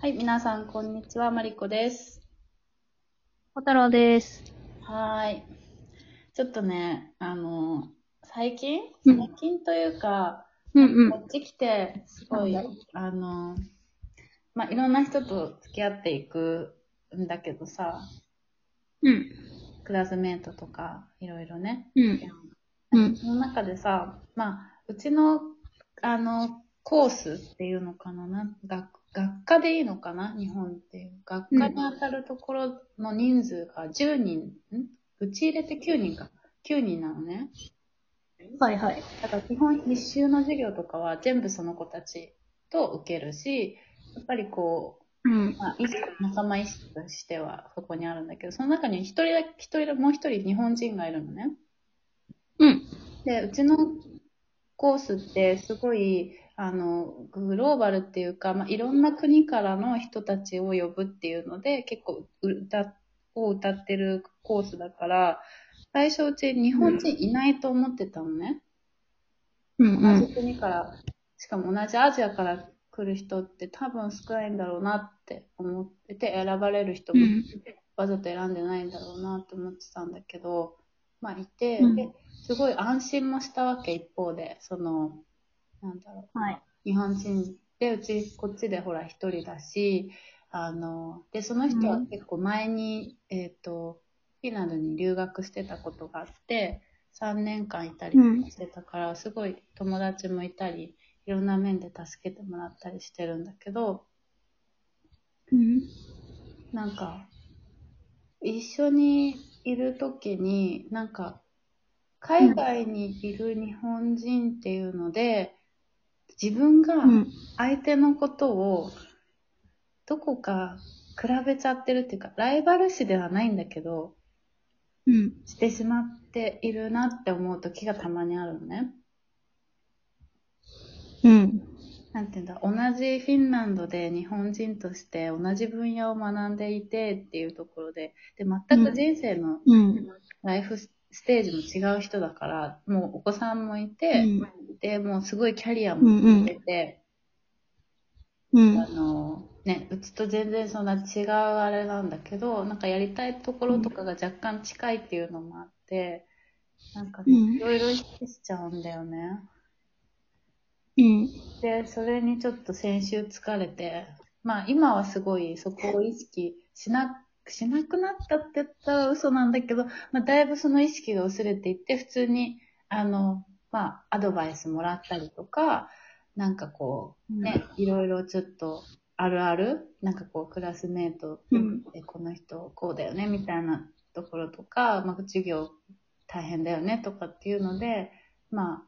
はい、皆さん、こんにちは。マリコです。小太郎です。はーい。ちょっとね、あの、最近？うん最近というか、うんこっち来て、すごい、あの、まあ、いろんな人と付き合っていくんだけどさ、うん。クラスメートとか、いろいろね。うん。うん。その中でさ、まあ、うちの、あの、コースっていうのかなな学学科でいいのかな？日本っていう。学科に当たるところの人数が10人、ん？うち入れて9人か。9人なのね。はいはい。だから基本必修の授業とかは全部その子たちと受けるし、やっぱりこう、うん。まあ、意識仲間意識としてはそこにあるんだけど、その中に一人だけ、一人だもう一人日本人がいるのね。うん。で、うちのコースってすごい、あの、グローバルっていうか、まあ、いろんな国からの人たちを呼ぶっていうので、結構歌を歌ってるコースだから、最初うち日本人いないと思ってたのね。うん。同じ国から、しかも同じアジアから来る人って多分少ないんだろうなって思ってて、選ばれる人もうんわざと選んでないんだろうなって思ってたんだけど、まあいて、うんですごい安心もしたわけ一方で、その、なんだろう、はい。日本人で、うちこっちでほら一人だし、あの、で、その人は結構前に、えっ、と、フィンランドに留学してたことがあって、3年間いたりうんしてたから、すごい友達もいたり、いろんな面で助けてもらったりしてるんだけど、うん。なんか、一緒にいるときに、なんか、海外にいる日本人っていうので、自分がうん。相手のことを、どこか比べちゃってるっていうか、ライバル視ではないんだけど、うん。してしまっているなって思う時がたまにあるのね。うん。なんていうんだ、同じフィンランドで日本人として同じ分野を学んでいてっていうところで、で、全く人生のうん。ライフステージも違う人だから、もうお子さんもいて、で、もうすごいキャリアも持ってて、うんあ。の、ね、うちと全然そんな違うあれなんだけど、なんかやりたいところとかが若干近いっていうのもあって、なんかね、うんいろいろ意識しちゃうんだよね。うん。で、それにちょっと先週疲れて、まあ今はすごいそこを意識しな、しなくなったって言ったら嘘なんだけど、まあだいぶその意識が薄れていって、普通に、あの、まあアドバイスもらったりとか、なんかこう、ね、いろいろちょっとあるある、なんかこうクラスメートうん。でこの人こうだよねみたいなところとか、まあ、授業大変だよねとかっていうので、まあ、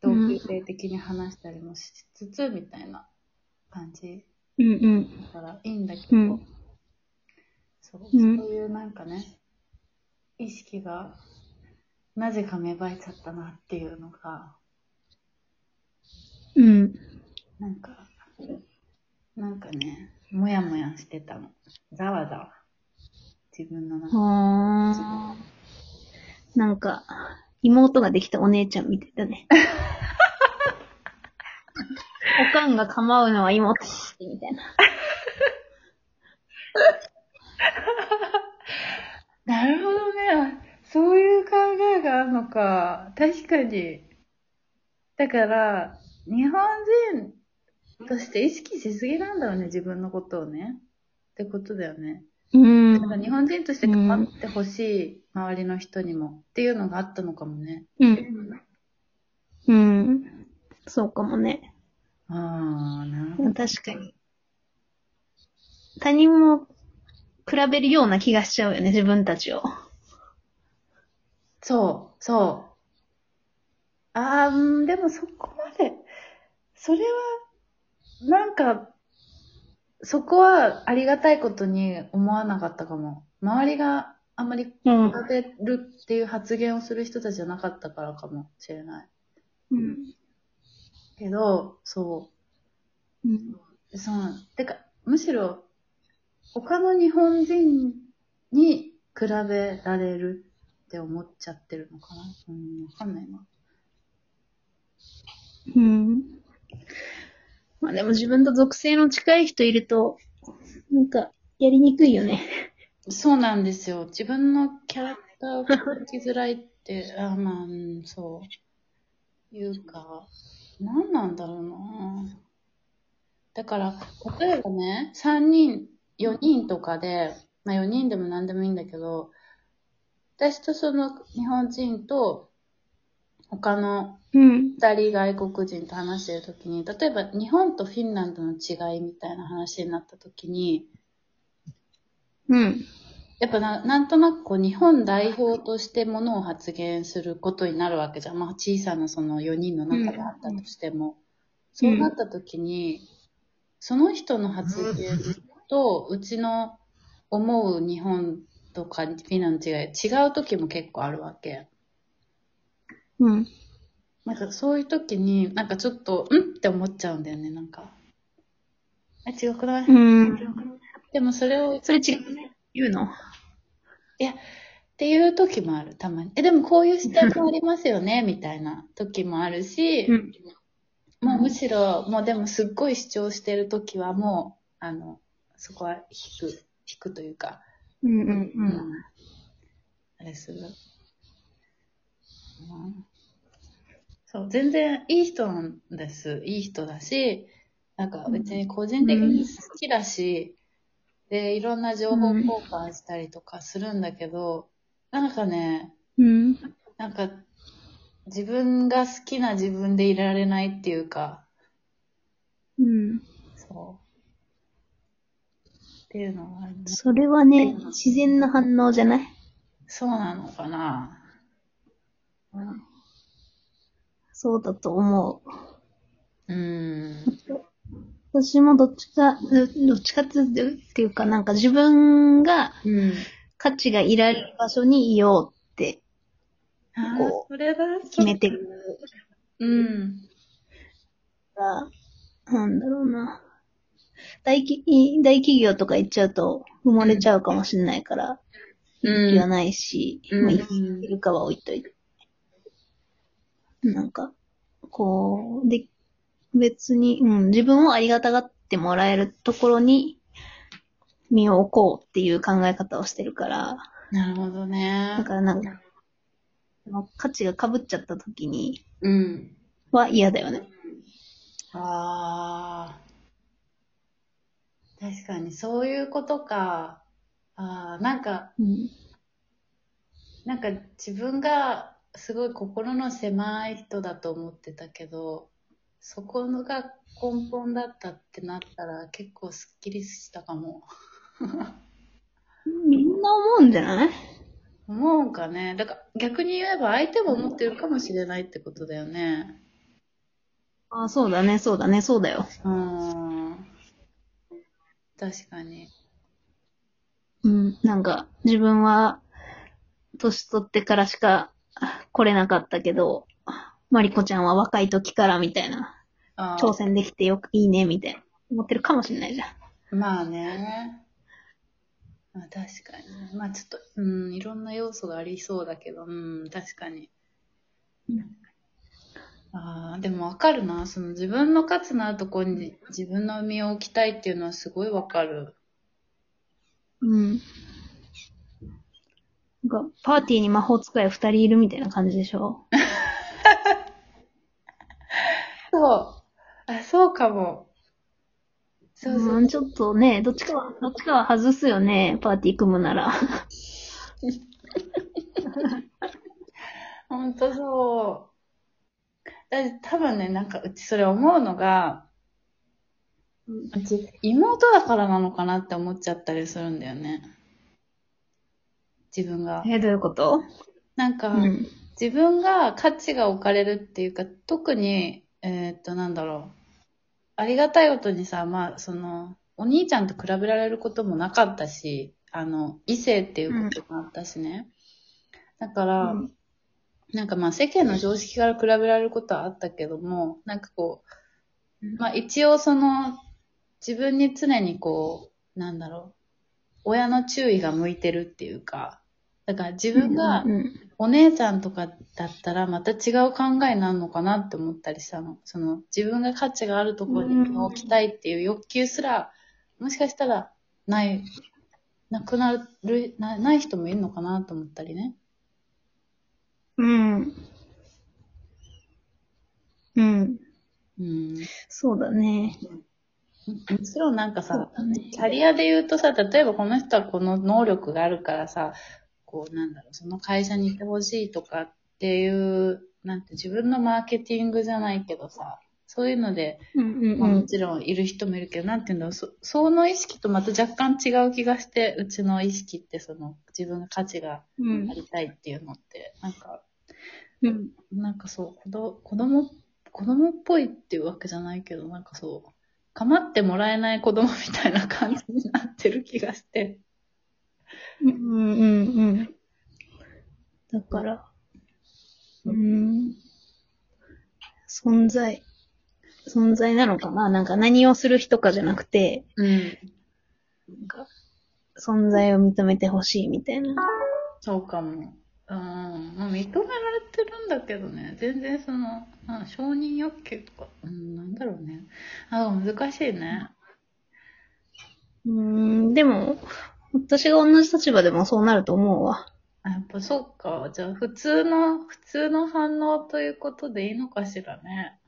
同級生的に話したりもしつつ、みたいな感じうん。うん。だからいいんだけど、うんそううんそういうなんかね、意識がなぜか芽生えちゃったなっていうのが、うん。なんか、なんかね、もやもやしてたの。ざわざわ。自分の中で。なんか、妹ができたお姉ちゃんみたいだね。おかんが構うのは妹みたいな。なるほどね。そういう考えがあるのか。確かに。だから、日本人として意識しすぎなんだろうね、自分のことをね。ってことだよね。うんだから日本人として変わってほしい、周りの人にも。っていうのがあったのかもね。うん。うん。そうかもね。ああ、なるほど。確かに。他人も比べるような気がしちゃうよね、自分たちを。そう、そう。ああ、うん、でもそこまで、それは、なんか、そこはありがたいことに思わなかったかも。周りがあんまり比うん。べるっていう発言をする人たちじゃなかったからかもしれない。うん。けど、そうん。う。そう。てか、むしろ、他の日本人に比べられるって思っちゃってるのかな？うん、わかんないな。うん。まあでも自分と属性の近い人いると、なんか、やりにくいよね。そうなんですよ。自分のキャラクターを描きづらいって、あまあ、うん、そう。いうか、何なんだろうな。だから、例えばね、3人、4人とかで、まあ4人でも何でもいいんだけど、私とその日本人と、他のうん。二人外国人と話してるときに、例えば日本とフィンランドの違いみたいな話になったときに、うん。やっぱななんとなくこう日本代表としてものを発言することになるわけじゃん。まあ小さなその4人の中であったとしても。そうなった時に、その人の発言とうちの思う日本とかフィンランドの違い、違う時も結構あるわけ。うん。なんかそういう時に、なんかちょっと、ん？って思っちゃうんだよね、なんか。あ、違くない、うん。でもそれをそれ違う？ね。言うの？っていう時もある、たまに。え、でもこういう視点もありますよね、みたいな時もあるし、うん。もうむしろ、もうでもすっごい主張してる時はもう、あの、そこは引く、引くというか、うんうんううん。あれする。うんそう、全然いい人なんです。いい人だし、なんか別に個人的に好きだし、で、いろんな情報交換したりとかするんだけど、なんかね、うん。なんか、自分が好きな自分でいられないっていうか、うん。そう。っていうのがあるね。それはね、自然な反応じゃない？そうなのかなそうだと思う。うーん。私もどっちか、どどっちかっていうか、なんか自分がうん。価値がいられる場所にいようってあこーそれは決めてるうん。から、なんだろうな。大企大企業とか行っちゃうと埋もれちゃうかもしれないから、うん気はないし、うんまあ、いるかは置いといて。なんか、こう、で、別に、うん、自分をありがたがってもらえるところに身を置こうっていう考え方をしてるから、なるほどねだ。からなんか、その価値が被っちゃった時にうん。は嫌だよね。ああ。確かに、そういうことか。ああ、なんか、うん。なんか自分がすごい心の狭い人だと思ってたけど、そこが根本だったってなったら結構スッキリしたかも。みんな思うんじゃない？思うかね。だから逆に言えば相手も思ってるかもしれないってことだよね。あそうだね、そうだね、そうだよ。うん。確かに。うん、なんか、自分は、年取ってからしか来れなかったけど、マリコちゃんは若い時からみたいな、あ挑戦できてよくいいね、みたいな、思ってるかもしれないじゃん。まあね。まあ確かに。まあちょっと、うん、いろんな要素がありそうだけど、うん、確かに。うんああ、でもわかるな。その自分の価値のあるところに自分の身を置きたいっていうのはすごいわかる。うん。なんか、パーティーに魔法使い二人いるみたいな感じでしょ？そう。あ、そうかも。そうそう。うん、ちょっとね、どっちかは、どっちかは外すよね、パーティー組むなら。ほんとそう。だ多分ね、なんかうちそれ思うのが、うち妹だからなのかなって思っちゃったりするんだよね。自分が。え、どういうこと？なんか、うん。自分が価値が置かれるっていうか、特に、えーっと、なんだろう。ありがたいことにさ、まあ、その、お兄ちゃんと比べられることもなかったし、あの、異性っていうこともあったしね。だから、うんなんかまあ世間の常識から比べられることはあったけども、なんかこう、まあ一応その、自分に常にこう、なんだろう、親の注意が向いてるっていうか、だから自分がうんお姉ちゃんとかだったらまた違う考えになるのかなって思ったりしたの。その自分が価値があるところに置きたいっていう欲求すら、もしかしたらない、なくなる、なない人もいるのかなと思ったりね。うん。うん。うん。そうだね。もちろんなんかさキャリアで言うとさ、例えばこの人はこの能力があるからさ、こうなんだろう、その会社にいてほしいとかっていう、なんて自分のマーケティングじゃないけどさ、そういうので、うんうんまあ、うん。もちろんいる人もいるけど、なんていうんだろう、そその意識とまた若干違う気がして、うちの意識ってその自分が価値がうんありたいっていうのって、なんか、うん。なんかそう、子ど子供、子供っぽいっていうわけじゃないけど、なんかそう、構ってもらえない子供みたいな感じになってる気がして。うんうんうん。だから、うん。存在。存在なのかな？なんか何をする人かじゃなくて、うん。なんか存在を認めてほしいみたいな。そうかも。うん。まあ、認められてるんだけどね。全然その、あ承認欲求とか、うん、なんだろうね。あ、難しいね。うん、でも、私が同じ立場でもそうなると思うわ。あ、やっぱそうか。じゃあ、普通の、普通の反応ということでいいのかしらね。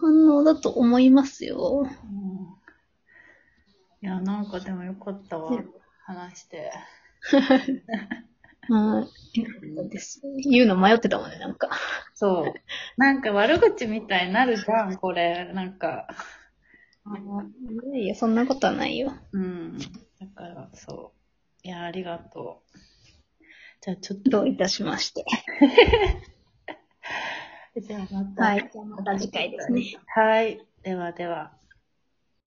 反応だと思いますよ。うん。いや、なんかでもよかったわね。話して。はい。です。言うの迷ってたもんね、なんか。そう。なんか悪口みたいになるじゃん、これ。なんか。いやいや、そんなことはないよ。うん。だから、そう。いや、ありがとう。じゃあ、ちょっと。どういたしまして。じゃあ、また。はい。また次回ですね。はい。ではでは。